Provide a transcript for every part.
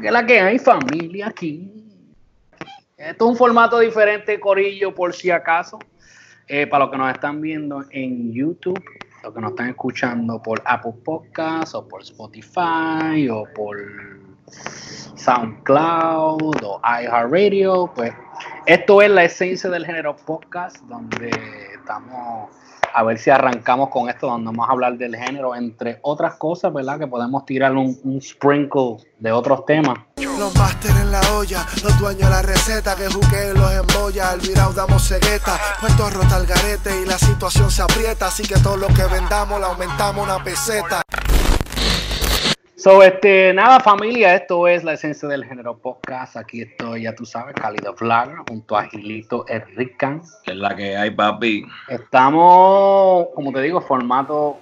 Que la que hay familia aquí. Esto es un formato diferente, Corillo, por si acaso. Eh, para los que nos están viendo en YouTube, los que nos están escuchando por Apple Podcasts o por Spotify o por SoundCloud o iHeartRadio, pues esto es la esencia del género podcast, donde estamos a ver si arrancamos con esto, donde vamos a hablar del género, entre otras cosas, ¿verdad? Que podemos tirar un, sprinkle de otros temas. Los máster en la olla, los dueños de la receta, que juqueen los embolla, al virao damos cegueta, puesto rota al garete y la situación se aprieta, así que todo lo que vendamos le aumentamos una peseta. So, este, nada familia, esto es la esencia del género podcast. Aquí estoy, ya tú sabes, Cálido Vlog, junto a Gilito Enrican. Que es la que hay, papi. Estamos, como te digo, formato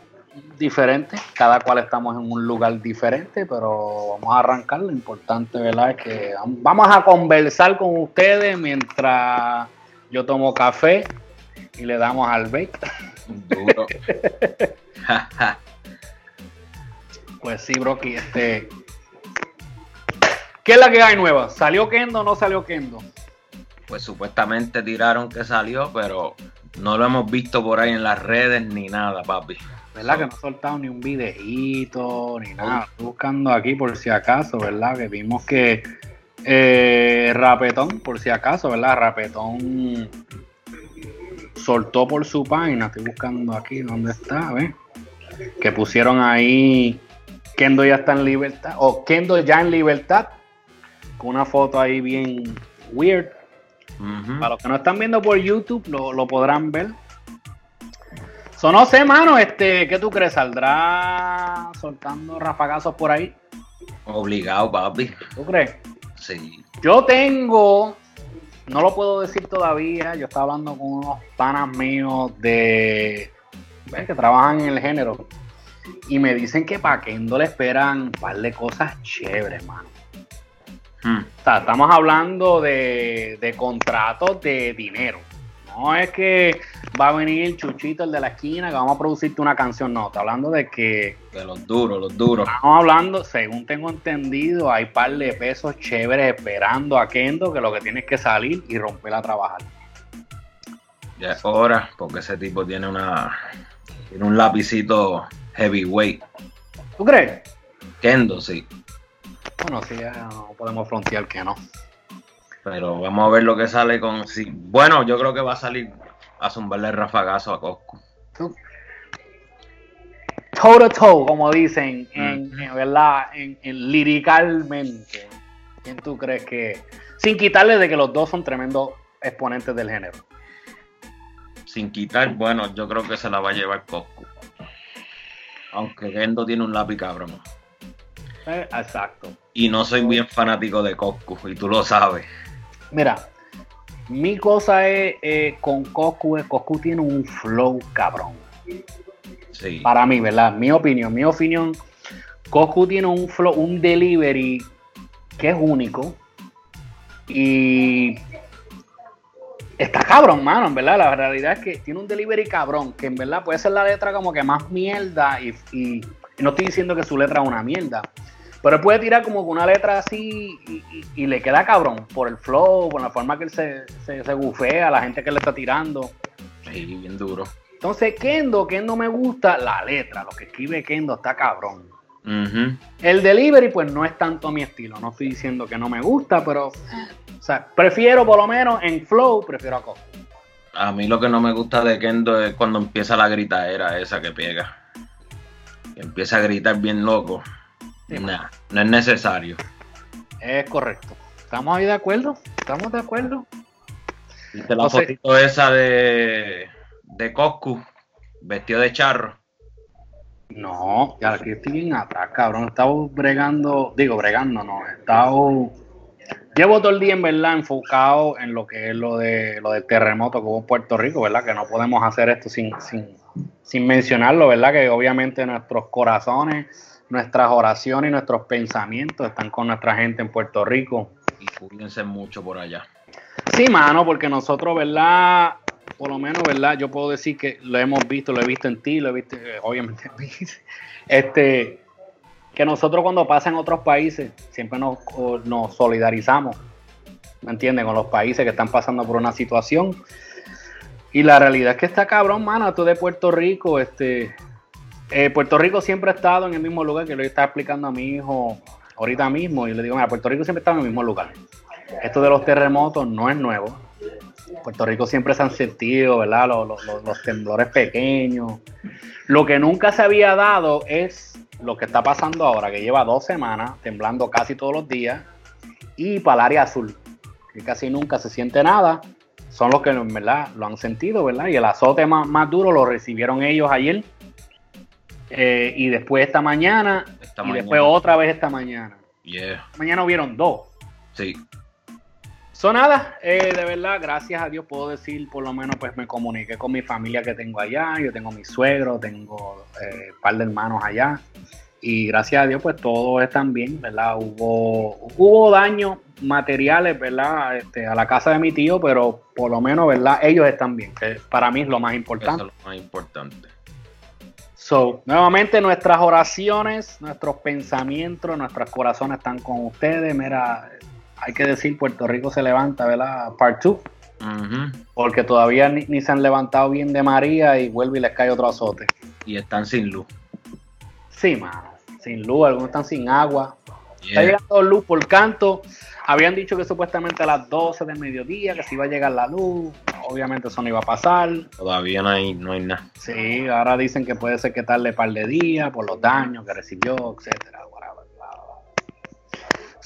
diferente. Cada cual estamos en un lugar diferente, pero vamos a arrancar. Lo importante, ¿verdad? Es que vamos a conversar con ustedes mientras yo tomo café y le damos al bake. Duro. Pues sí, Brocky, este. ¿Qué es la que hay nueva? ¿Salió Kendo o no salió Kendo? Pues supuestamente tiraron que salió, pero no lo hemos visto por ahí en las redes ni nada, papi. ¿Verdad que no ha soltado ni un videíto ni nada? Estoy buscando aquí por si acaso, ¿verdad? Que vimos que eh, Rapetón, por si acaso, ¿verdad? Rapetón soltó por su página. Estoy buscando aquí dónde está, ¿ves? Que pusieron ahí Kendo ya está en libertad, o Kendo ya en libertad, con una foto ahí bien weird. Para los que no están viendo por YouTube, lo, podrán ver. So, no sé, mano, este, ¿qué tú crees? ¿Saldrá soltando rafagazos por ahí? Obligado, papi. ¿Tú crees? Sí. Yo tengo, no lo puedo decir todavía, yo estaba hablando con unos panas míos de, que trabajan en el género y me dicen que para Kendo le esperan un par de cosas chéveres, mano. Hmm. O sea, estamos hablando de, de contratos de dinero. No es que va a venir el chuchito, el de la esquina, que vamos a producirte una canción. No, está hablando de que. De los duros, los duros. Estamos hablando, según tengo entendido, hay par de pesos chéveres esperando a Kendo que lo que tienes que salir y romper a trabajar. Ya es hora, porque ese tipo tiene una. Tiene un lapicito heavyweight. ¿Tú crees? Kendo, sí. Bueno, sí, no podemos frontear que no. Pero vamos a ver lo que sale con. Sí. Bueno, yo creo que va a salir a zumbarle rafagazo a Cosco. Toe to toe, como dicen, en, verdad, en, liricalmente. ¿Quién tú crees que.? Sin quitarle de que los dos son tremendos exponentes del género. Sin quitar, bueno, yo creo que se la va a llevar Cosco. Aunque Gendo tiene un lápiz cabrón. Eh, exacto. Y no soy bien fanático de Coscu, y tú lo sabes. Mira, mi cosa es eh, con Coscu, Coscu tiene un flow cabrón. Sí. Para mí, ¿verdad? Mi opinión, mi opinión. Coscu tiene un flow, un delivery que es único. Y Está cabrón, mano, en verdad. La realidad es que tiene un delivery cabrón, que en verdad puede ser la letra como que más mierda y, no estoy diciendo que su letra es una mierda. Pero él puede tirar como con una letra así y, le queda cabrón por el flow, por la forma que él se, se, bufea a la gente que le está tirando. Sí, bien duro. Entonces, Kendo, Kendo me gusta la letra, lo que escribe Kendo está cabrón. El delivery, pues no es tanto mi estilo. No estoy diciendo que no me gusta, pero o sea, prefiero por lo menos en flow, prefiero a Coscu. A mí lo que no me gusta de Kendo es cuando empieza la gritadera esa que pega. empieza a gritar bien loco. no es necesario. Es correcto. ¿Estamos ahí de acuerdo? ¿Estamos de acuerdo? ¿Viste la fotito esa de, de Coscu vestido de charro? No, ya aquí estoy bien atrás, cabrón. Estaba bregando, digo, bregando, no. Estaba Llevo todo el día en verdad enfocado en lo que es lo de lo del terremoto que hubo en Puerto Rico, ¿verdad? Que no podemos hacer esto sin, sin, mencionarlo, ¿verdad? Que obviamente nuestros corazones, nuestras oraciones y nuestros pensamientos están con nuestra gente en Puerto Rico. Y cuídense mucho por allá. Sí, mano, porque nosotros, ¿verdad? Por lo menos, ¿verdad? Yo puedo decir que lo hemos visto, lo he visto en ti, lo he visto, eh, obviamente, este, que nosotros cuando pasa en otros países siempre nos, nos solidarizamos, ¿me entiendes? Con los países que están pasando por una situación. Y la realidad es que está cabrón, mano, tú de Puerto Rico, este, eh, Puerto Rico siempre ha estado en el mismo lugar que lo está explicando a mi hijo ahorita mismo. Y le digo, mira, Puerto Rico siempre está en el mismo lugar. Esto de los terremotos no es nuevo. Puerto Rico siempre se han sentido, ¿verdad? los temblores pequeños. Lo que nunca se había dado es lo que está pasando ahora, que lleva dos semanas temblando casi todos los días, y para el área azul, que casi nunca se siente nada, son los que ¿verdad? lo han sentido, ¿verdad? Y el azote más, duro lo recibieron ellos ayer, eh, y después esta mañana, y después otra vez esta mañana. Mañana hubieron dos. Sí. Son nada, eh, de verdad, gracias a Dios puedo decir, por lo menos pues me comuniqué con mi familia que tengo allá, yo tengo mi suegro, tengo eh, un par de hermanos allá y gracias a Dios pues todos están bien, ¿verdad? Hubo, hubo daños materiales, ¿verdad? Este, a la casa de mi tío, pero por lo menos, ¿verdad? Ellos están bien, que para mí es lo más importante. Eso es lo más importante. So, nuevamente nuestras oraciones, nuestros pensamientos, nuestros corazones están con ustedes. Mira, hay que decir, Puerto Rico se levanta, ¿verdad? Part 2. Porque todavía ni, se han levantado bien de María y vuelve y les cae otro azote. Y están sin luz. Sí, mano. Sin luz, algunos están sin agua. Está llegando luz por canto. Habían dicho que supuestamente a las 12 del mediodía que se iba a llegar la luz. Obviamente eso no iba a pasar. Todavía no hay, no hay nada. Sí, ahora dicen que puede ser que tarde par de días por los daños que recibió, etcétera.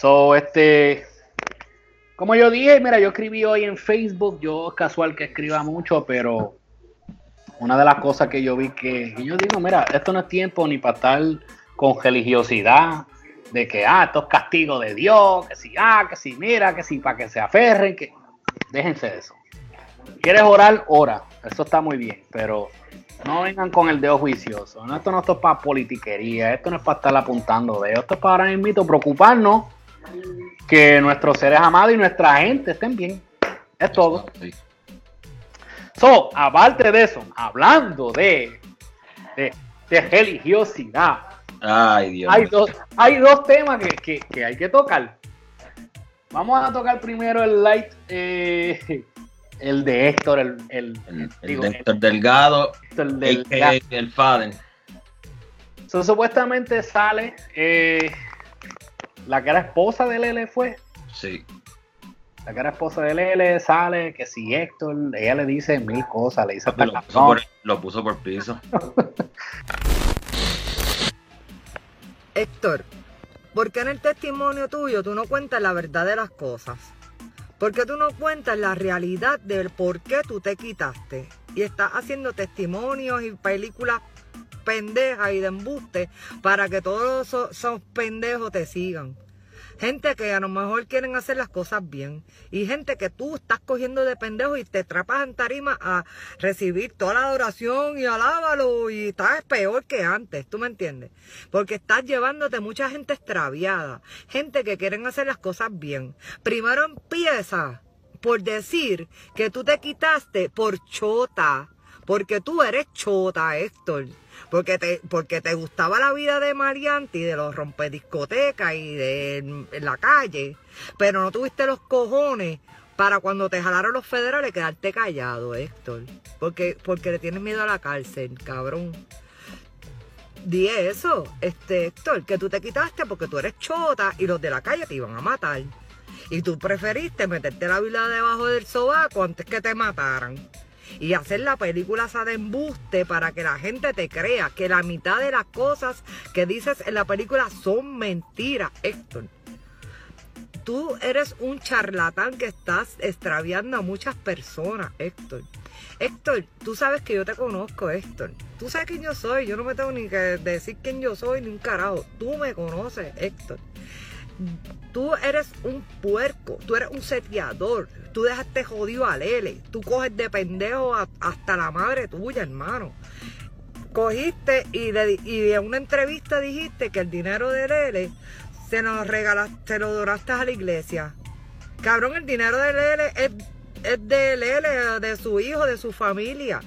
So, este, como yo dije, mira, yo escribí hoy en Facebook, yo es casual que escriba mucho, pero una de las cosas que yo vi que, yo digo, mira, esto no es tiempo ni para estar con religiosidad, de que, ah, esto es castigo de Dios, que si, ah, que si, mira, que si, para que se aferren, que déjense de eso. ¿Quieres orar? Ora, eso está muy bien, pero no vengan con el dedo juicioso. No, esto no es para politiquería, esto no es para estar apuntando dedos, esto es para ahora mismo preocuparnos que nuestros seres amados y nuestra gente estén bien. Es todo. So, aparte de eso, hablando de, de, religiosidad, Ay, Hay, dos, hay dos temas que, hay que tocar. Vamos a tocar primero el light, eh, el de Héctor, el, el, de Héctor Delgado, el, el, Faden. supuestamente sale eh, la que era esposa de Lele fue. Sí. La que era esposa de Lele sale, que si Héctor, ella le dice mil cosas, le dice hasta lo, puso por, lo puso por piso. Héctor, ¿por qué en el testimonio tuyo tú no cuentas la verdad de las cosas? ¿Por qué tú no cuentas la realidad del por qué tú te quitaste? Y estás haciendo testimonios y películas pendeja y de embuste para que todos esos, pendejos te sigan. Gente que a lo mejor quieren hacer las cosas bien. Y gente que tú estás cogiendo de pendejo y te trapas en tarima a recibir toda la adoración y alábalo. Y estás peor que antes, ¿tú me entiendes? Porque estás llevándote mucha gente extraviada. Gente que quieren hacer las cosas bien. Primero empieza por decir que tú te quitaste por chota. Porque tú eres chota, Héctor porque te, porque te gustaba la vida de Marianti, de los rompediscotecas y de la calle, pero no tuviste los cojones para cuando te jalaron los federales quedarte callado, Héctor. Porque, porque le tienes miedo a la cárcel, cabrón. Di eso, este Héctor, que tú te quitaste porque tú eres chota y los de la calle te iban a matar. Y tú preferiste meterte la vida debajo del sobaco antes que te mataran y hacer la película esa de embuste para que la gente te crea que la mitad de las cosas que dices en la película son mentiras, Héctor. Tú eres un charlatán que estás extraviando a muchas personas, Héctor. Héctor, tú sabes que yo te conozco, Héctor. Tú sabes quién yo soy. Yo no me tengo ni que decir quién yo soy ni un carajo. Tú me conoces, Héctor tú eres un puerco, tú eres un seteador, tú dejaste jodido a Lele, tú coges de pendejo hasta la madre tuya, hermano. Cogiste y, de, en una entrevista dijiste que el dinero de Lele se nos regalaste, se lo doraste a la iglesia. Cabrón, el dinero de Lele es, de Lele, de su hijo, de su familia.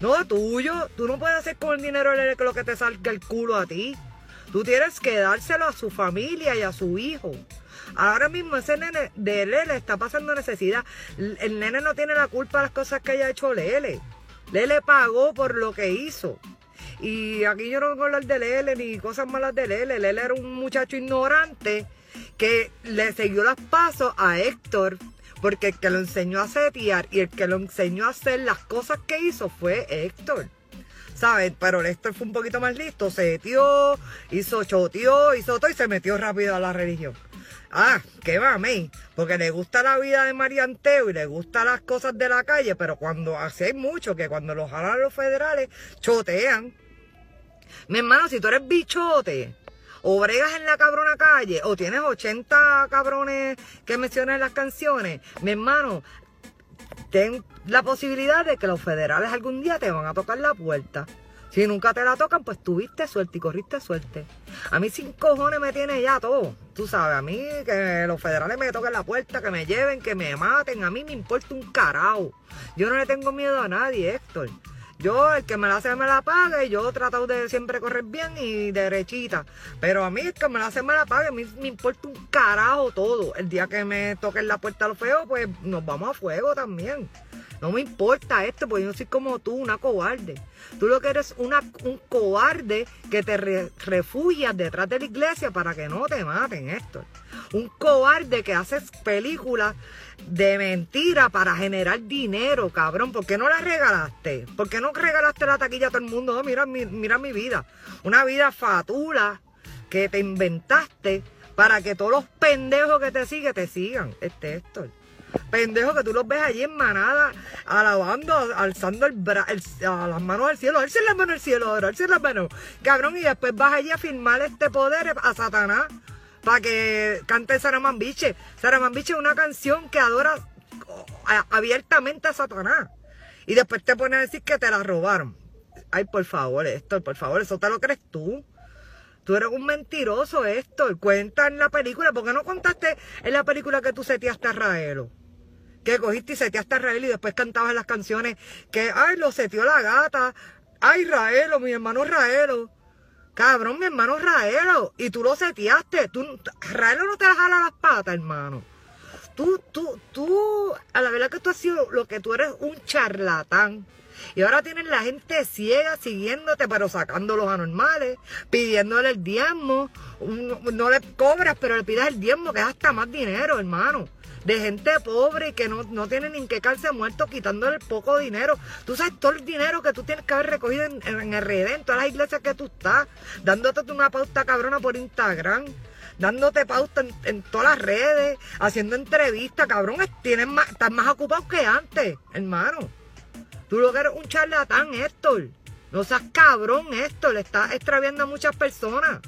No tuyo. Tú no puedes hacer con el dinero de Lele lo que te salga el culo a ti. Tú tienes que dárselo a su familia y a su hijo. Ahora mismo ese nene de Lele está pasando necesidad. El nene no tiene la culpa de las cosas que haya hecho Lele. Lele pagó por lo que hizo. Y aquí yo no vengo a hablar de Lele ni cosas malas de Lele. Lele era un muchacho ignorante que le siguió los pasos a Héctor porque el que lo enseñó a setear y el que lo enseñó a hacer las cosas que hizo fue Héctor. ¿Sabes? Pero Héctor fue un poquito más listo, se metió, hizo choteó, hizo todo y se metió rápido a la religión. Ah, qué mí, porque le gusta la vida de Marianteo y le gustan las cosas de la calle, pero cuando hace hay mucho que cuando los jalan los federales, chotean. Mi hermano, si tú eres bichote, o bregas en la cabrona calle, o tienes 80 cabrones que mencionan en las canciones, mi hermano, ten la posibilidad de que los federales algún día te van a tocar la puerta. Si nunca te la tocan, pues tuviste suerte y corriste suerte. A mí sin cojones me tiene ya todo. Tú sabes, a mí que los federales me toquen la puerta, que me lleven, que me maten, a mí me importa un carajo. Yo no le tengo miedo a nadie, Héctor. Yo, el que me la hace, me la pague. Yo he tratado de siempre correr bien y derechita. Pero a mí, el que me la hace, me la pague. A mí me importa un carajo todo. El día que me toquen la puerta a los feos, pues nos vamos a fuego también. No me importa esto, porque yo no soy como tú, una cobarde. Tú lo que eres una, un cobarde que te refugias detrás de la iglesia para que no te maten, esto. Un cobarde que haces películas de mentira para generar dinero, cabrón. ¿Por qué no la regalaste? ¿Por qué no regalaste la taquilla a todo el mundo? mira, mira mi vida. Una vida fatula que te inventaste para que todos los pendejos que te siguen te sigan. Este Héctor. Pendejo que tú los ves allí en manada, alabando, alzando el, a las manos al cielo, alzar las manos al cielo, ahora, las manos. Cabrón, y después vas allí a firmar este poder a Satanás para que cante Saramambiche. Saramambiche es una canción que adora abiertamente a Satanás. Y después te pone a decir que te la robaron. Ay, por favor, esto, por favor, eso te lo crees tú. Tú eres un mentiroso, esto. Cuenta en la película. ¿Por qué no contaste en la película que tú seteaste a Raelo? Que cogiste y seteaste a Raelo y después cantabas las canciones que, ay, lo seteó la gata. Ay, Raelo, mi hermano Raelo. Cabrón, mi hermano Raelo. Y tú lo seteaste. Tú, Raelo no te jala las patas, hermano. Tú, tú, tú, a la verdad que tú has sido lo que tú eres un charlatán. Y ahora tienen la gente ciega siguiéndote, pero sacando los anormales, pidiéndole el diezmo. No le cobras, pero le pides el diezmo, que es hasta más dinero, hermano. De gente pobre que no, no tiene ni que calce muerto, quitándole el poco dinero. Tú sabes todo el dinero que tú tienes que haber recogido en, el redento, en todas las iglesias que tú estás, dándote una pauta cabrona por Instagram dándote pauta en, todas las redes, haciendo entrevistas, cabrón, tienes más, estás más ocupado que antes, hermano. Tú lo que eres un charlatán, Héctor. No seas cabrón, Héctor. Le estás extraviando a muchas personas.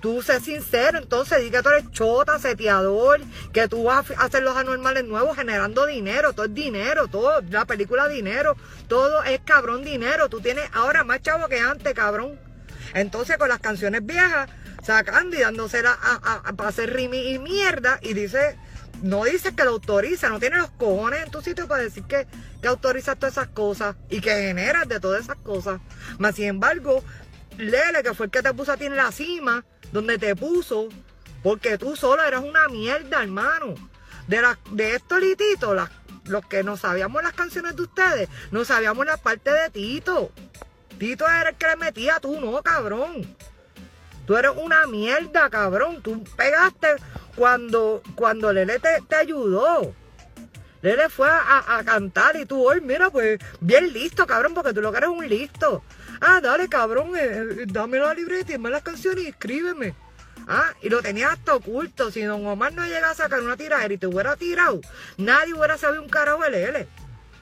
Tú sé sincero, entonces di que tú eres chota, seteador, que tú vas a hacer los anormales nuevos generando dinero, todo es dinero, todo, la película dinero, todo es cabrón dinero. Tú tienes ahora más chavo que antes, cabrón. Entonces con las canciones viejas, sacando y dándosela a, a, hacer rimi y mierda, y dice, no dice que lo autoriza, no tiene los cojones en tu sitio para decir que, que autorizas todas esas cosas y que generas de todas esas cosas. Más sin embargo, Lele, que fue el que te puso a ti en la cima, donde te puso, porque tú solo eras una mierda, hermano. De, la, de estos lititos, los que no sabíamos las canciones de ustedes, no sabíamos la parte de Tito. Tito era el que le metía, tú no, cabrón. Tú eres una mierda, cabrón. Tú pegaste cuando, cuando Lele te, ayudó. Lele fue a, cantar y tú hoy, mira, pues bien listo, cabrón, porque tú lo que eres un listo. Ah, dale, cabrón, eh, eh, dame la libreta y las canciones y escríbeme. Ah, y lo tenía hasta oculto. Si don Omar no llegaba a sacar una tiradera y te hubiera tirado, nadie hubiera sabido un carajo de Lele.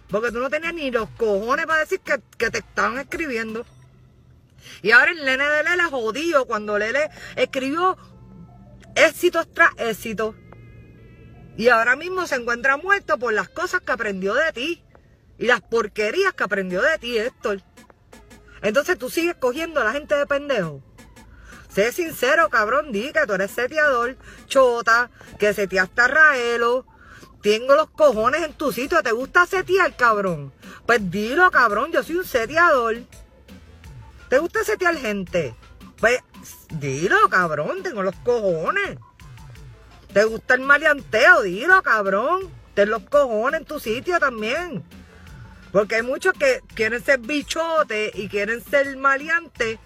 Porque tú no tenías ni los cojones para decir que, que te estaban escribiendo. Y ahora el nene de Lele jodido cuando Lele escribió éxito tras éxito. Y ahora mismo se encuentra muerto por las cosas que aprendió de ti. Y las porquerías que aprendió de ti, Héctor. Entonces tú sigues cogiendo a la gente de pendejo. Sé sincero, cabrón, di que tú eres seteador, chota, que seteaste a Raelo. Tengo los cojones en tu sitio. ¿Te gusta setear, cabrón? Pues dilo, cabrón, yo soy un seteador. ¿Te gusta setear gente? Pues, dilo, cabrón, tengo los cojones. ¿Te gusta el maleanteo? Dilo, cabrón. Ten los cojones en tu sitio también. Porque hay muchos que quieren ser bichotes y quieren ser maleantes,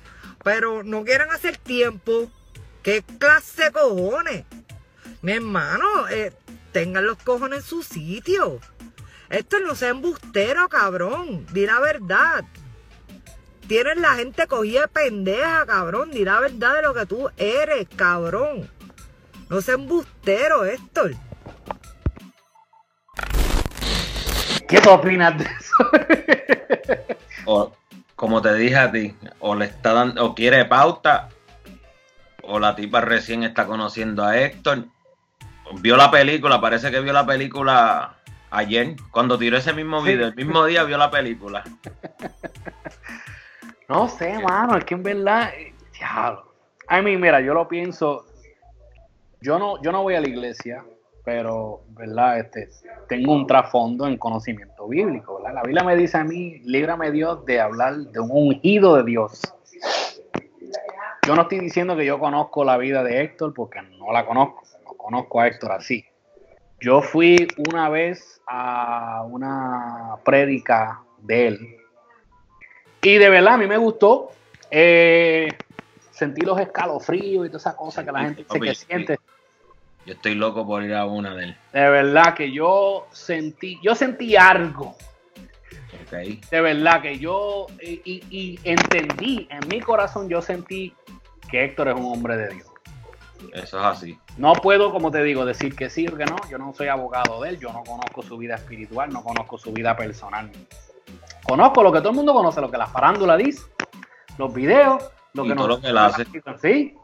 pero no quieren hacer tiempo. ¿Qué clase de cojones? Mi hermano, eh, tengan los cojones en su sitio. Esto no sea embustero, cabrón. Di la verdad. Tienes la gente cogida de pendeja, cabrón. Di la verdad de lo que tú eres, cabrón. No sea embustero, Héctor. ¿Qué tú opinas de eso? o, como te dije a ti, o le está dando, o quiere pauta, o la tipa recién está conociendo a Héctor. Vio la película, parece que vio la película ayer, cuando tiró ese mismo video, el mismo día vio la película. No sé, mano, es que en verdad, ya, a mí, mira, yo lo pienso, yo no, yo no voy a la iglesia, pero, ¿verdad? Este, tengo un trasfondo en conocimiento bíblico, ¿verdad? La Biblia me dice a mí, líbrame Dios de hablar de un ungido de Dios. Yo no estoy diciendo que yo conozco la vida de Héctor, porque no la conozco, no conozco a Héctor así. Yo fui una vez a una prédica de él, y de verdad, a mí me gustó. Eh, sentí los escalofríos y toda esa cosa que la gente dice que siente. Yo estoy loco por ir a una de él. De verdad que yo sentí, yo sentí algo. De verdad que yo y, entendí, en mi corazón yo sentí que Héctor es un hombre de Dios. Eso es así. No puedo, como te digo, decir que sí o que no. Yo no soy abogado de él, yo no conozco su vida espiritual, no conozco su vida personal. Conozco lo que todo el mundo conoce, lo que la farándula dice, los videos, lo que no. Lo que hace. Sí.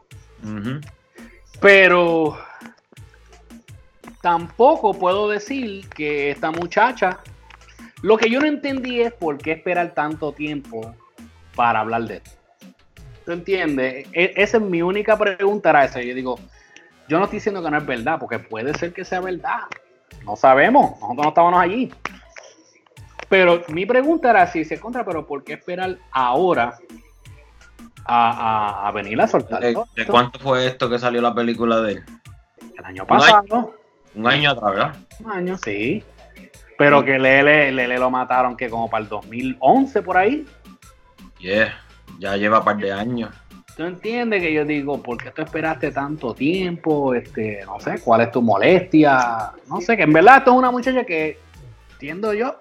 Pero tampoco puedo decir que esta muchacha. Lo que yo no entendí es por qué esperar tanto tiempo para hablar de esto. ¿Tú entiendes? E, esa es mi única pregunta. Era esa. Yo digo, yo no estoy diciendo que no es verdad, porque puede ser que sea verdad. No sabemos. Nosotros no estábamos allí. Pero mi pregunta era si se contra, pero ¿por qué esperar ahora a, venir a soltar? ¿De, cuánto fue esto que salió la película de él? El año pasado. Un año, atrás, ¿verdad? Un año, sí. Pero que Lele, Lele lo mataron que como para el 2011 por ahí. Yeah, ya lleva un par de años. ¿Tú entiendes que yo digo, por qué tú esperaste tanto tiempo? Este, no sé, ¿cuál es tu molestia? No sé, que en verdad esto es una muchacha que, entiendo yo,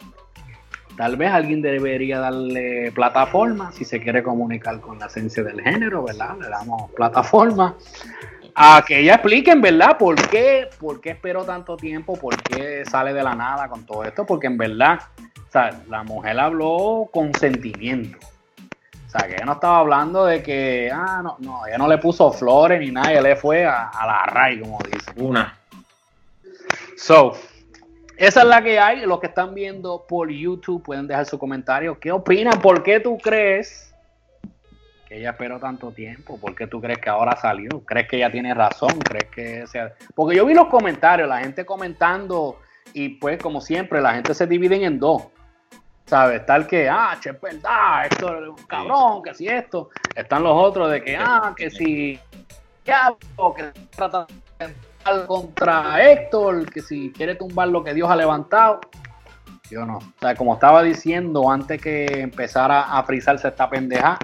Tal vez alguien debería darle plataforma si se quiere comunicar con la esencia del género, ¿verdad? Le damos plataforma a que ella expliquen, ¿verdad? ¿Por qué, por qué esperó tanto tiempo? ¿Por qué sale de la nada con todo esto? Porque en verdad, o sea, la mujer habló con sentimiento. O sea, que ella no estaba hablando de que, ah, no, no, ella no le puso flores ni nada, ella le fue a, a la raíz, como dice. Una. So, esa es la que hay. Los que están viendo por YouTube pueden dejar su comentario. ¿Qué opinan? ¿Por qué tú crees que ella esperó tanto tiempo? ¿Por qué tú crees que ahora salió? ¿Crees que ella tiene razón? ¿Crees que sea... Porque yo vi los comentarios, la gente comentando y pues como siempre la gente se divide en dos. ¿Sabes? Tal que, ah, che, es verdad, esto es un cabrón, que si esto. Están los otros de que, ah, que si, ya, que trata contra Héctor, que si quiere tumbar lo que Dios ha levantado. Yo no. O sea, como estaba diciendo antes que empezara a frizarse esta pendeja,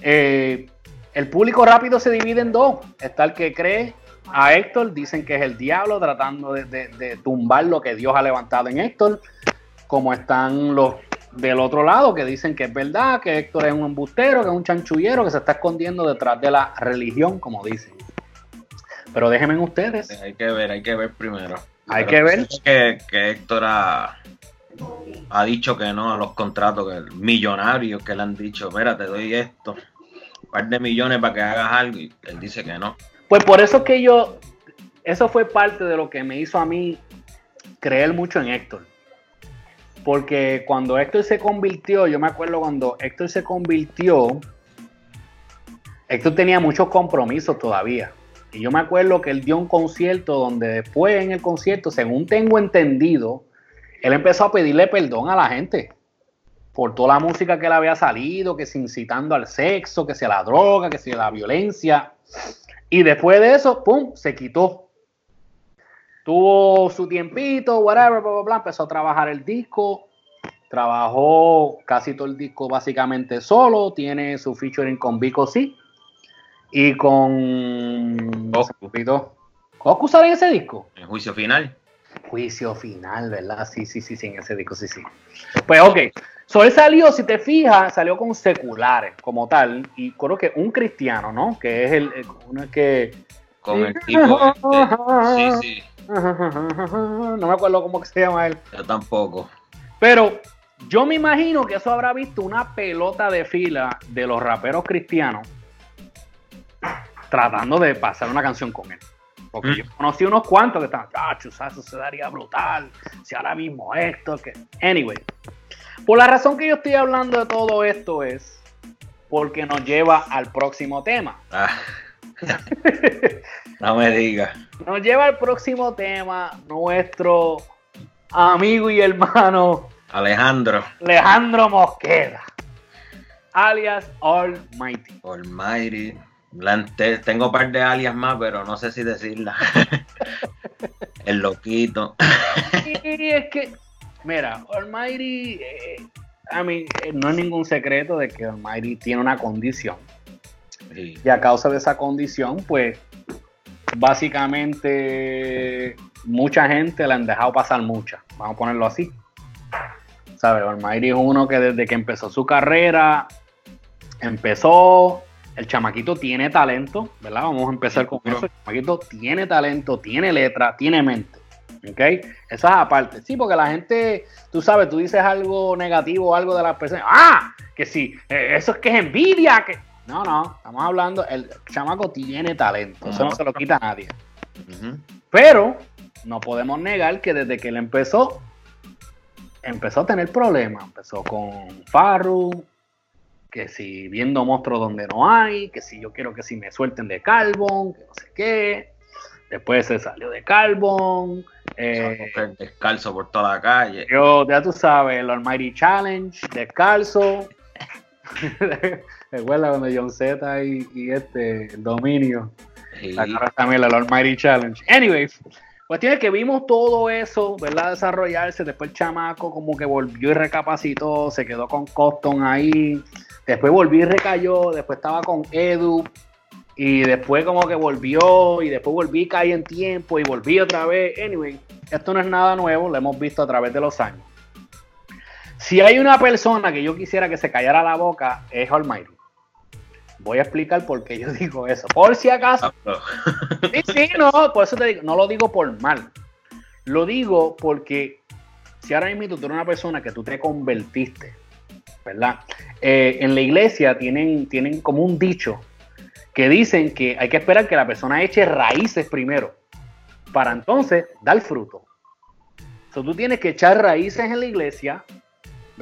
eh, el público rápido se divide en dos. Está el que cree a Héctor, dicen que es el diablo tratando de, tumbar lo que Dios ha levantado en Héctor, como están los del otro lado que dicen que es verdad, que Héctor es un embustero, que es un chanchullero, que se está escondiendo detrás de la religión, como dicen. Pero déjenme ustedes. Hay que ver, hay que ver primero. Hay que ver. Que, que Héctor ha, dicho que no a los contratos que, millonarios que le han dicho, mira, te doy esto, un par de millones para que hagas algo, y él dice que no. Pues por eso que yo, eso fue parte de lo que me hizo a mí creer mucho en Héctor. Porque cuando Héctor se convirtió, yo me acuerdo cuando Héctor se convirtió, Héctor tenía muchos compromisos todavía. Y yo me acuerdo que él dio un concierto donde después en el concierto, según tengo entendido, él empezó a pedirle perdón a la gente. por toda la música que le había salido, que se incitando al sexo, que sea la droga, que sea la violencia. Y después de eso, ¡pum!, se quitó. Tuvo su tiempito, whatever, bla, bla, bla, empezó a trabajar el disco. Trabajó casi todo el disco básicamente solo. Tiene su featuring con Vico C. Y con. Goku. ¿Goku sale en ese disco? En juicio final. Juicio final, ¿verdad? Sí, sí, sí, sí, en ese disco, sí, sí. Pues ok. So, él salió, si te fijas, salió con seculares como tal. Y creo que un cristiano, ¿no? Que es el, uno que. Con el tipo. Este. Sí, sí. No me acuerdo cómo que se llama él. Yo tampoco. Pero yo me imagino que eso habrá visto una pelota de fila de los raperos cristianos tratando de pasar una canción con él. Porque mm. yo conocí unos cuantos que estaban, ah, eso se daría brutal. Si ahora mismo esto, que. Anyway. Por la razón que yo estoy hablando de todo esto es porque nos lleva al próximo tema. Ah. no me digas. Nos lleva al próximo tema nuestro amigo y hermano Alejandro. Alejandro Mosqueda, alias Almighty. Almighty. Tengo un par de alias más, pero no sé si decirla. El loquito. y es que, mira, Almighty, eh, a mí eh, no es ningún secreto de que Almighty tiene una condición. Y a causa de esa condición, pues básicamente mucha gente le han dejado pasar mucha, vamos a ponerlo así. ¿Sabes? Almighty es uno que desde que empezó su carrera, empezó, el chamaquito tiene talento, ¿verdad? Vamos a empezar con eso. El chamaquito tiene talento, tiene letra, tiene mente. ¿Ok? Esa es aparte. Sí, porque la gente, tú sabes, tú dices algo negativo, algo de las personas. ¡Ah! Que sí, eh, eso es que es envidia. Que... No, no, estamos hablando, el chamaco tiene talento, eso no se lo quita a nadie. Pero no podemos negar que desde que él empezó, empezó a tener problemas. Empezó con Farru, que si viendo monstruos donde no hay, que si yo quiero que si me suelten de Carbon, que no sé qué. Después se salió de Carbon. Eh, descalzo por toda la calle. Yo, ya tú sabes, el Almighty Challenge, descalzo. Recuerda cuando John Z y, este, el dominio. Sí. también el Almighty Challenge. Anyway, cuestión es que vimos todo eso, ¿verdad? Desarrollarse. Después el chamaco como que volvió y recapacitó, se quedó con Coston ahí. Después volvió y recayó. Después estaba con Edu. Y después como que volvió. Y después volví y caí en tiempo. Y volví otra vez. Anyway, esto no es nada nuevo. Lo hemos visto a través de los años. Si hay una persona que yo quisiera que se callara la boca, es Almighty. Voy a explicar por qué yo digo eso. Por si acaso. Ah, sí, sí, no, por eso te digo, no lo digo por mal. Lo digo porque si ahora mismo tú eres una persona que tú te convertiste, ¿verdad? Eh, en la iglesia tienen, tienen como un dicho que dicen que hay que esperar que la persona eche raíces primero para entonces dar fruto. Entonces tú tienes que echar raíces en la iglesia,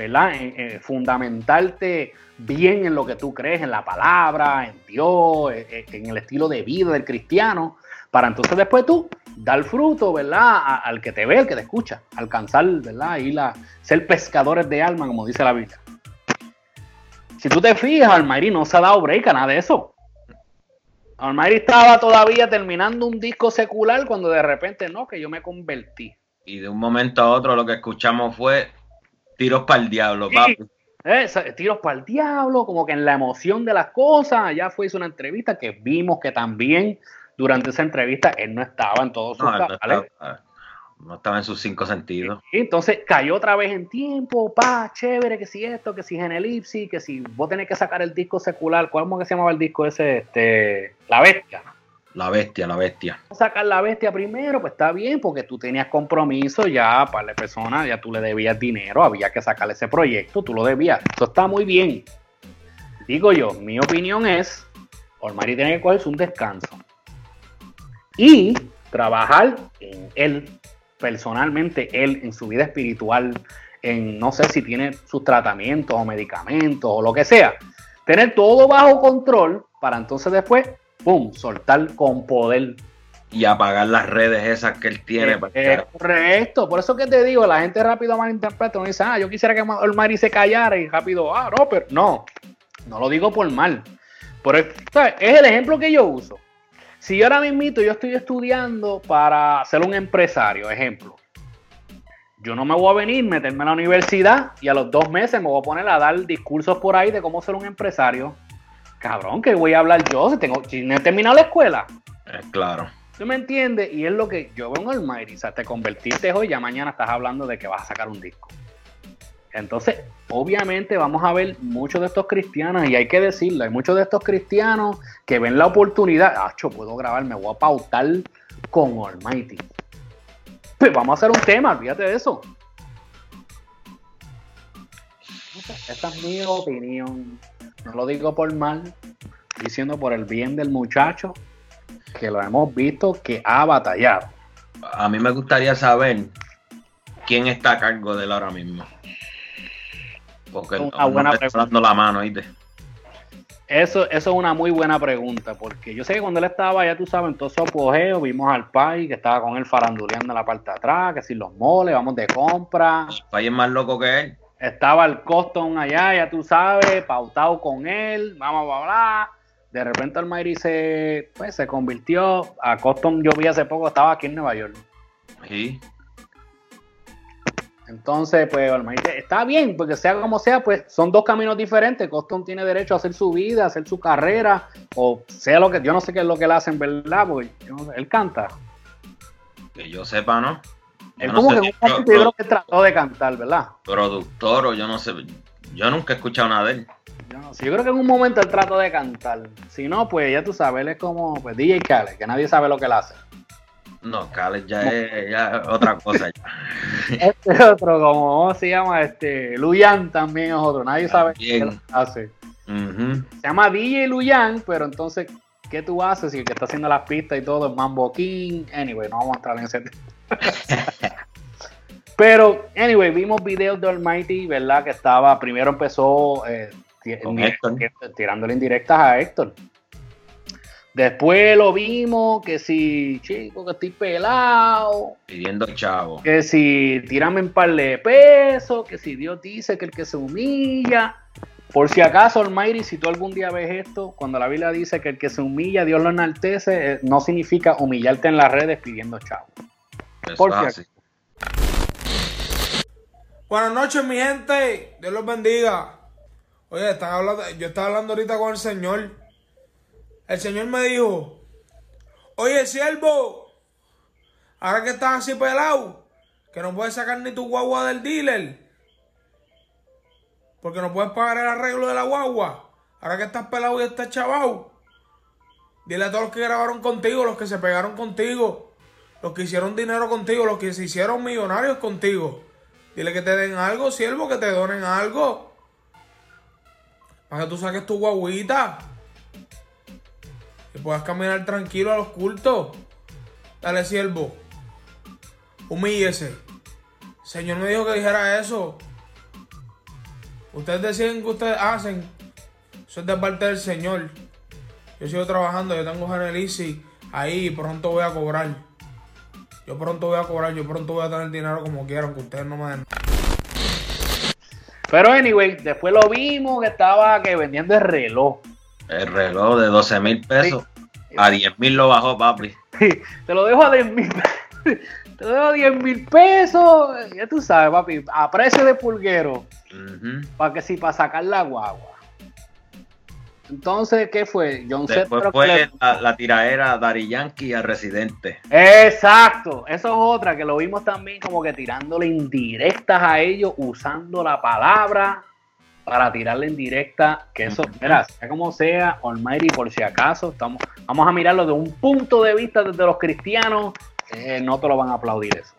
¿verdad? fundamentarte bien en lo que tú crees, en la palabra, en Dios, en, el estilo de vida del cristiano, para entonces después tú dar fruto, ¿verdad? al que te ve, al que te escucha, alcanzar, ¿verdad? Y la, ser pescadores de alma, como dice la Biblia. Si tú te fijas, Almayri no se ha dado break a nada de eso. Almayri estaba todavía terminando un disco secular cuando de repente, no, que yo me convertí. Y de un momento a otro lo que escuchamos fue tiros para el diablo, papi. Eh, tiros para el diablo, como que en la emoción de las cosas. Ya fue hizo una entrevista que vimos que también durante esa entrevista él no estaba en todos sus no, no, estaba, en sus cinco sentidos. Y entonces cayó otra vez en tiempo, pa, chévere, que si esto, que si Genelipsi, que si vos tenés que sacar el disco secular, ¿cómo que se llamaba el disco ese? Este, La Bestia. La bestia, la bestia. Sacar la bestia primero, pues está bien, porque tú tenías compromiso ya para la persona, ya tú le debías dinero, había que sacar ese proyecto, tú lo debías. Eso está muy bien. Digo yo, mi opinión es, Olmari tiene que cogerse un descanso. Y trabajar en él, personalmente, él, en su vida espiritual, en no sé si tiene sus tratamientos o medicamentos o lo que sea. Tener todo bajo control para entonces después ¡pum!, soltar con poder y apagar las redes esas que él tiene. Es, correcto, por eso que te digo, la gente rápido malinterpreta, uno dice, ah, yo quisiera que Olmari se callara y rápido, ah, no, pero no, no lo digo por mal. Pero es, es el ejemplo que yo uso. Si yo ahora mismo yo estoy estudiando para ser un empresario, ejemplo, yo no me voy a venir, meterme a la universidad y a los dos meses me voy a poner a dar discursos por ahí de cómo ser un empresario. Cabrón, que voy a hablar yo si, tengo, si no he terminado la escuela. Es claro. ¿Tú me entiendes? Y es lo que yo veo en Mayri. O sea, te convertiste hoy, ya mañana estás hablando de que vas a sacar un disco. Entonces, obviamente vamos a ver muchos de estos cristianos, y hay que decirlo, hay muchos de estos cristianos que ven la oportunidad, acho, puedo grabar, me voy a pautar con Almighty. Pues vamos a hacer un tema, olvídate de eso. Esta es mi opinión. No lo digo por mal, diciendo por el bien del muchacho, que lo hemos visto que ha batallado. A mí me gustaría saber quién está a cargo de él ahora mismo. Porque una buena dando la mano, ¿viste? Eso, eso es una muy buena pregunta, porque yo sé que cuando él estaba, ya tú sabes, en todo su apogeo, vimos al Pai que estaba con él faranduleando en la parte de atrás, que si los moles, vamos de compra. El Pai es más loco que él. Estaba el Coston allá, ya tú sabes, pautado con él, vamos a hablar. De repente el Mayri se, pues, se convirtió. A Coston yo vi hace poco, estaba aquí en Nueva York. Sí. Entonces, pues está bien, porque sea como sea, pues son dos caminos diferentes. Coston tiene derecho a hacer su vida, a hacer su carrera, o sea lo que, yo no sé qué es lo que él hace en verdad, porque él canta. Que yo sepa, ¿no? Es como que en un momento yo creo que trató de cantar, ¿verdad? Productor o yo no sé, yo nunca he escuchado nada de él. Yo, no sé, yo creo que en un momento él trató de cantar. Si no, pues ya tú sabes, él es como pues, DJ Khaled, que nadie sabe lo que él hace. No, Khaled ya es ya otra cosa. este es otro, como ¿cómo se llama? Este, Luyan también es otro, nadie sabe qué hace. Se llama DJ Luyan, pero entonces, ¿qué tú haces? Si el que está haciendo las pistas y todo es Mambo King. Anyway, no vamos a entrar en ese Pero, anyway, vimos videos de Almighty, ¿verdad? Que estaba, primero empezó eh, tirándole indirectas a Héctor. Después lo vimos que si, chico, que estoy pelado. Pidiendo chavo. Que si tirame un par de pesos, que si Dios dice que el que se humilla. Por si acaso, Almighty, si tú algún día ves esto, cuando la Biblia dice que el que se humilla, Dios lo enaltece, eh, no significa humillarte en las redes pidiendo chavo. Por si Buenas noches, mi gente. Dios los bendiga. Oye, están hablando, yo estaba hablando ahorita con el Señor el Señor me dijo, oye siervo, ahora que estás así pelado, que no puedes sacar ni tu guagua del dealer, porque no puedes pagar el arreglo de la guagua, ahora que estás pelado y estás chavado, dile a todos los que grabaron contigo, los que se pegaron contigo, los que hicieron dinero contigo, los que se hicieron millonarios contigo, dile que te den algo, siervo, que te donen algo, para que tú saques tu guaguita que puedas caminar tranquilo a los cultos. Dale, siervo. Humíllese. Señor me dijo que dijera eso. Ustedes deciden que ustedes hacen. Eso es de parte del Señor. Yo sigo trabajando, yo tengo Genelisi ahí y pronto voy a cobrar. Yo pronto voy a cobrar, yo pronto voy a tener dinero como quieran, que ustedes no me den. Pero anyway, después lo vimos que estaba que vendiendo el reloj. El reloj de 12 mil pesos. A 10 mil lo bajó, papi. Te lo dejo a 10 mil Te lo dejo a 10 mil pesos. Ya tú sabes, papi. A precio de pulguero. Para que sí, para sacar la guagua. Entonces, ¿qué fue? John Después fue la, la, tiraera Dari Yankee a Residente. Exacto. Eso es otra que lo vimos también como que tirándole indirectas a ellos usando la palabra para tirarle en directa, que eso, mira, sea como sea, Almighty, por si acaso, estamos, vamos a mirarlo de un punto de vista desde los cristianos, eh, no te lo van a aplaudir eso.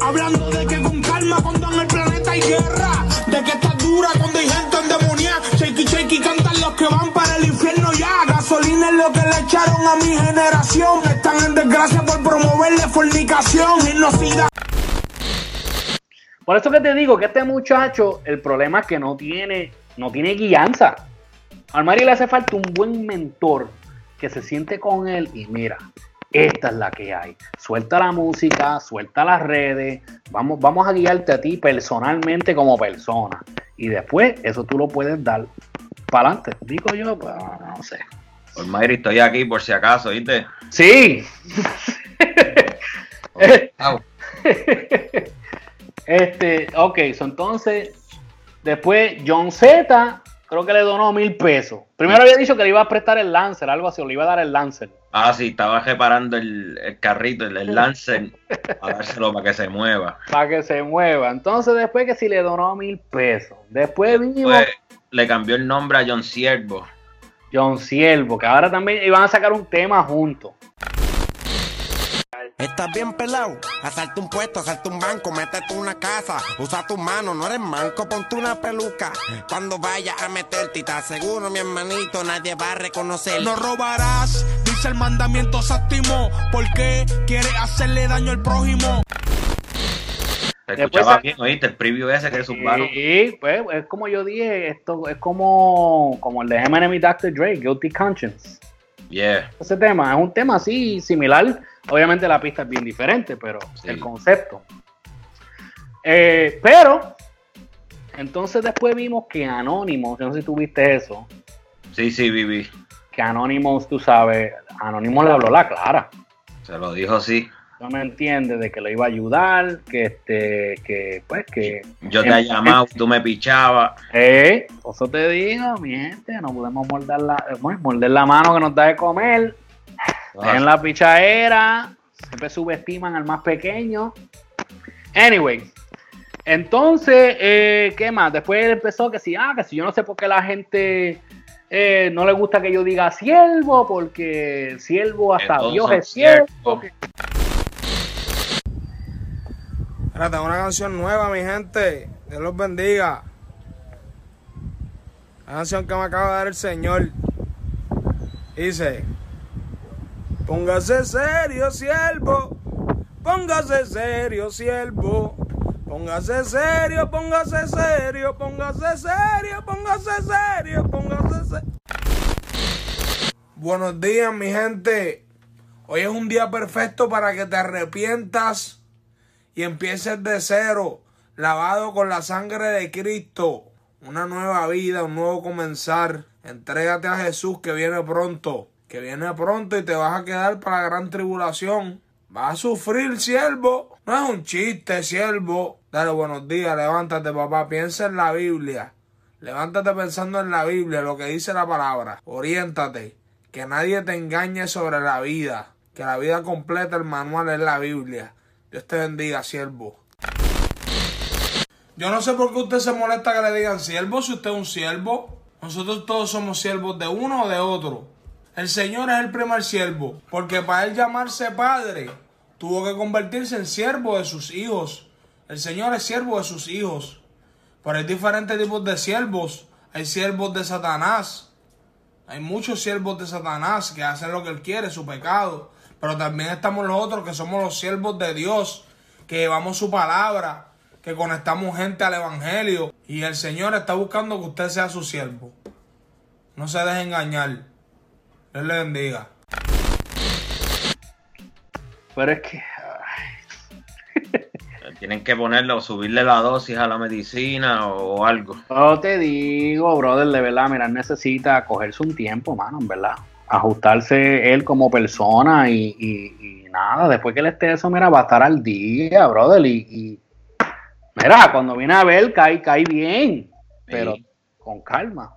Hablando de que con calma cuando en el planeta hay guerra, de que está dura cuando hay gente endemoniada, shaky shaky cantan los que van para el infierno ya, gasolina es lo que le echaron a mi generación, están en desgracia por promoverle fornicación, genocida. Por eso que te digo que este muchacho, el problema es que no tiene, no tiene guianza. Al Mario le hace falta un buen mentor que se siente con él y mira, esta es la que hay. Suelta la música, suelta las redes, vamos, vamos a guiarte a ti personalmente como persona. Y después eso tú lo puedes dar para adelante. Digo yo, pues, no sé. Por Mayri, estoy aquí por si acaso, ¿viste? Sí. este, ok, entonces, después John Z, creo que le donó mil pesos. Primero había dicho que le iba a prestar el Lancer, algo así, o le iba a dar el Lancer. Ah, sí, estaba reparando el, carrito, el, Lancer, a dárselo para que se mueva. Para que se mueva. Entonces, después que si le donó mil pesos. Después vimos. le cambió el nombre a John Siervo. John Siervo, que ahora también iban a sacar un tema juntos. Estás bien pelado, asalta un puesto, asalta un banco, métete una casa, usa tu mano, no eres manco, ponte una peluca. Cuando vayas a meterte y te aseguro, mi hermanito, nadie va a reconocer. No robarás, dice el mandamiento séptimo, porque quieres hacerle daño al prójimo. Te escuchaba bien, oíste, el preview ese que es un. Sí, pues es como yo dije, esto es como, como el de Eminem y Dr. Dre, Guilty Conscience. Yeah. Ese tema es un tema así similar. Obviamente la pista es bien diferente, pero el concepto. Eh, pero, entonces después vimos que Anonymous, no sé si tuviste eso. Sí, sí, viví. Que Anonymous, tú sabes, Anonymous le habló la clara. Se lo dijo así no me entiende de que lo iba a ayudar, que este, que pues que. Yo te he llamado, tú me pichabas. Eh, eso te digo, mi gente, no podemos morder la, morder la mano que nos da de comer. Ah. En la pichadera, siempre subestiman al más pequeño. Anyway, entonces, eh, ¿qué más? Después empezó que si, ah, que si yo no sé por qué la gente eh, no le gusta que yo diga siervo, porque siervo hasta Dios es siervo. Ahora tengo una canción nueva, mi gente. Dios los bendiga. La canción que me acaba de dar el Señor. Dice: Póngase serio, siervo. Póngase serio, siervo. Póngase serio, póngase serio, póngase serio, póngase serio, póngase serio. Buenos días, mi gente. Hoy es un día perfecto para que te arrepientas y empieces de cero, lavado con la sangre de Cristo. Una nueva vida, un nuevo comenzar. Entrégate a Jesús que viene pronto. Que viene pronto y te vas a quedar para la gran tribulación. Vas a sufrir, siervo. No es un chiste, siervo. Dale buenos días, levántate, papá. Piensa en la Biblia. Levántate pensando en la Biblia, lo que dice la palabra. Oriéntate. Que nadie te engañe sobre la vida. Que la vida completa, el manual es la Biblia. Dios te bendiga, siervo. Yo no sé por qué usted se molesta que le digan siervo si usted es un siervo. Nosotros todos somos siervos de uno o de otro. El Señor es el primer siervo, porque para él llamarse padre, tuvo que convertirse en siervo de sus hijos. El Señor es siervo de sus hijos. Pero hay diferentes tipos de siervos. Hay siervos de Satanás. Hay muchos siervos de Satanás que hacen lo que él quiere, su pecado. Pero también estamos los otros que somos los siervos de Dios, que llevamos su palabra, que conectamos gente al Evangelio. Y el Señor está buscando que usted sea su siervo. No se deje engañar. Dios le bendiga. Pero es que... Tienen que ponerle o subirle la dosis a la medicina o algo. No te digo, brother, de verdad, mira, necesita cogerse un tiempo, mano, en verdad ajustarse él como persona y, nada, después que él esté eso, mira, va a estar al día, brother, y, mira, cuando viene a ver, cae, cae bien, pero con calma,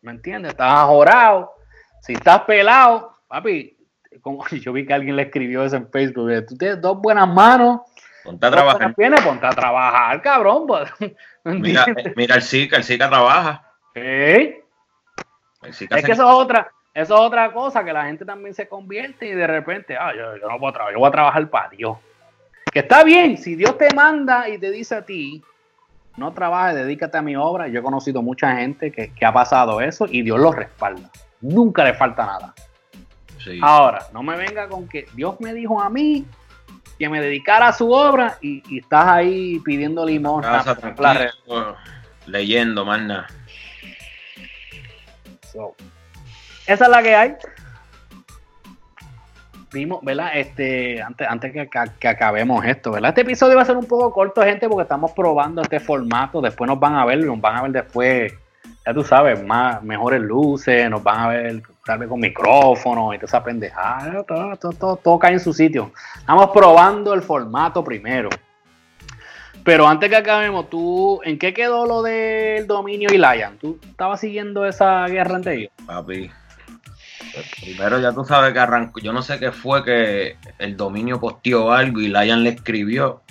¿me entiendes? Estás ajorado, si estás pelado, papi, como yo vi que alguien le escribió eso en Facebook, tú tienes dos buenas manos, Ponte a trabajar. ponte a trabajar, cabrón. Pues, mira, eh, mira el Zika, el Zika trabaja. ¿Eh? es que eso es otra, eso es otra cosa que la gente también se convierte y de repente, ah, yo, no puedo trabajar, yo voy a trabajar para Dios. Que está bien, si Dios te manda y te dice a ti, no trabajes, dedícate a mi obra. Yo he conocido mucha gente que, ha pasado eso y Dios lo respalda. Nunca le falta nada. Ahora, no me venga con que Dios me dijo a mí que me dedicara a su obra y, estás ahí pidiendo limosna. leyendo, más nada. Esa es la que hay. vimos, ¿verdad? Este, antes, antes que, que, acabemos esto, ¿verdad? Este episodio va a ser un poco corto, gente, porque estamos probando este formato. Después nos van a ver, nos van a ver después, ya tú sabes, más, mejores luces, nos van a ver con micrófono y toda esa pendejada. Todo, todo, todo, todo cae en su sitio. Estamos probando el formato primero. Pero antes que acabemos, tú, ¿en qué quedó lo del dominio y Lion? ¿Tú estabas siguiendo esa guerra entre ellos? Papi, primero ya tú sabes que arrancó, yo no sé qué fue que el dominio posteó algo y Lion le escribió.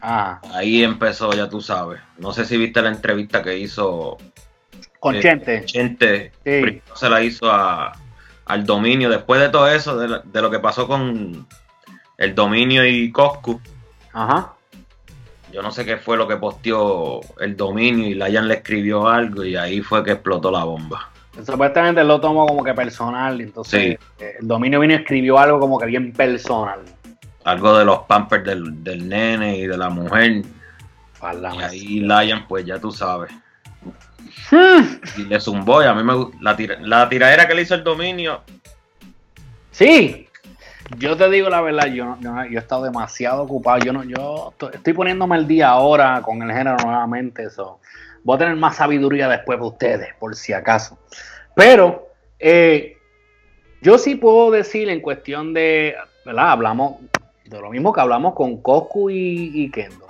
Ah. Ahí empezó, ya tú sabes. No sé si viste la entrevista que hizo con eh, Chente. Chente se la hizo a, al dominio. Después de todo eso, de, de, lo que pasó con el dominio y Coscu. Ajá. Yo no sé qué fue lo que posteó el dominio y Lion le escribió algo y ahí fue que explotó la bomba. Supuestamente lo tomó como que personal, entonces eh, el dominio vino y escribió algo como que bien personal. Algo de los pampers del, del nene y de la mujer. y ahí Lion, pues ya tú sabes. Y le zumbó y a mí me la, la tiradera que le hizo el dominio. Sí, yo te digo la verdad, yo, yo, he estado demasiado ocupado. Yo no, yo estoy poniéndome el día ahora con el género nuevamente. Eso. Voy a tener más sabiduría después de ustedes, por si acaso. Pero eh, yo sí puedo decir en cuestión de, ¿verdad? Hablamos de lo mismo que hablamos con Coscu y, Kendo.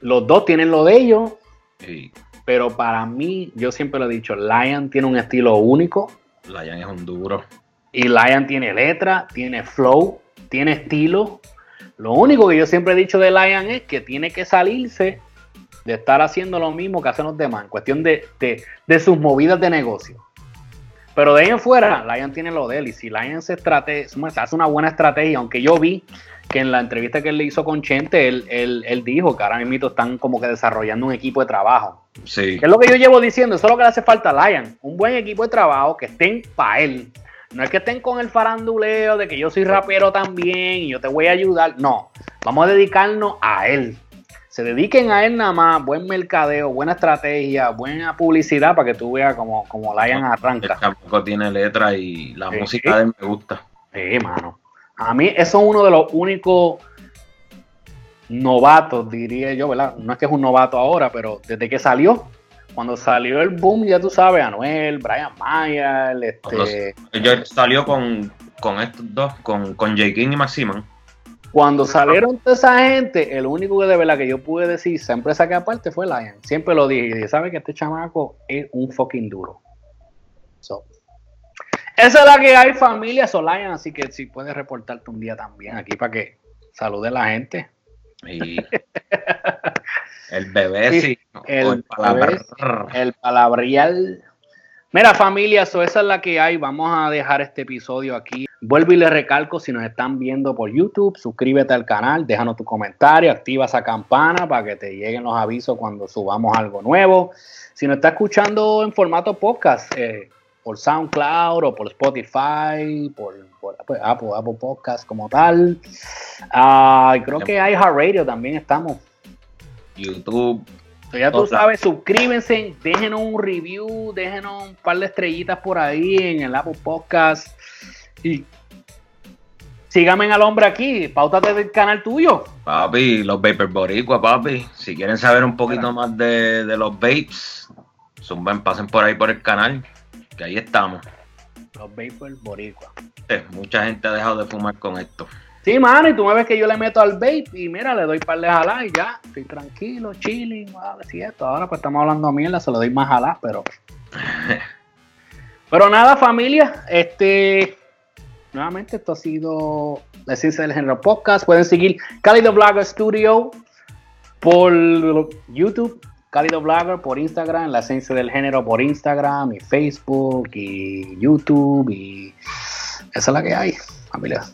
Los dos tienen lo de ellos. Pero para mí, yo siempre lo he dicho, Lion tiene un estilo único. Lion es un duro. Y Lion tiene letra, tiene flow, tiene estilo. Lo único que yo siempre he dicho de Lion es que tiene que salirse de estar haciendo lo mismo que hacen los demás, en cuestión de, sus movidas de negocio. Pero de ahí en fuera, Lion tiene lo de él. Y si Lion se, se hace una buena estrategia, aunque yo vi que en la entrevista que él le hizo con Chente, él, él, dijo que ahora mismo están como que desarrollando un equipo de trabajo. Sí. es lo que yo llevo diciendo, eso es lo que le hace falta a Lion. Un buen equipo de trabajo que estén para él. No es que estén con el faranduleo de que yo soy rapero también y yo te voy a ayudar. No, vamos a dedicarnos a él. Se dediquen a él nada más, buen mercadeo, buena estrategia, buena publicidad para que tú veas como, como Lion arranca. Tampoco tiene letra y la música de él me gusta. Sí, mano. A mí eso es uno de los únicos novatos, diría yo, ¿verdad? No es que es un novato ahora, pero desde que salió, cuando salió el boom, ya tú sabes, Anuel, Brian Mayer, este. Yo salió con, con estos dos, con, con J. King y Maximan. Cuando salieron toda esa gente, el único que de verdad que yo pude decir, siempre saqué aparte fue Lion. Siempre lo dije. Y dije, ¿sabes que este chamaco es un fucking duro? Esa es la que hay, familia Lion. Así que si puedes reportarte un día también aquí para que salude a la gente. Y el bebé, sí. El, el palabrial. Mira familia, eso esa es la que hay. Vamos a dejar este episodio aquí. Vuelvo y le recalco, si nos están viendo por YouTube, suscríbete al canal, déjanos tu comentario, activa esa campana para que te lleguen los avisos cuando subamos algo nuevo. Si nos está escuchando en formato podcast, eh, por SoundCloud o por Spotify, por, pues, Apple, Apple Podcast como tal. Ah, creo que hay Radio también estamos. YouTube. ya tú sabes, suscríbanse, déjenos un review, déjenos un par de estrellitas por ahí en el Apple Podcast. Y síganme al hombre aquí, pautate del canal tuyo. Papi, los Vapor Boricua, papi. Si quieren saber un poquito más de, los vapes, zumben, pasen por ahí por el canal, que ahí estamos. Los Vapor Boricua. mucha gente ha dejado de fumar con esto. Sí, mano, y tú me ves que yo le meto al vape y mira, le doy par de jalas y ya, estoy tranquilo, chilling, si esto. Ahora pues estamos hablando a mierda, se lo doy más jalas, pero. pero nada, familia, este. Nuevamente, esto ha sido la ciencia del género podcast. Pueden seguir Cálido Blogger Studio por YouTube, Cálido Blogger por Instagram, la esencia del género por Instagram y Facebook y YouTube y esa es la que hay, familia.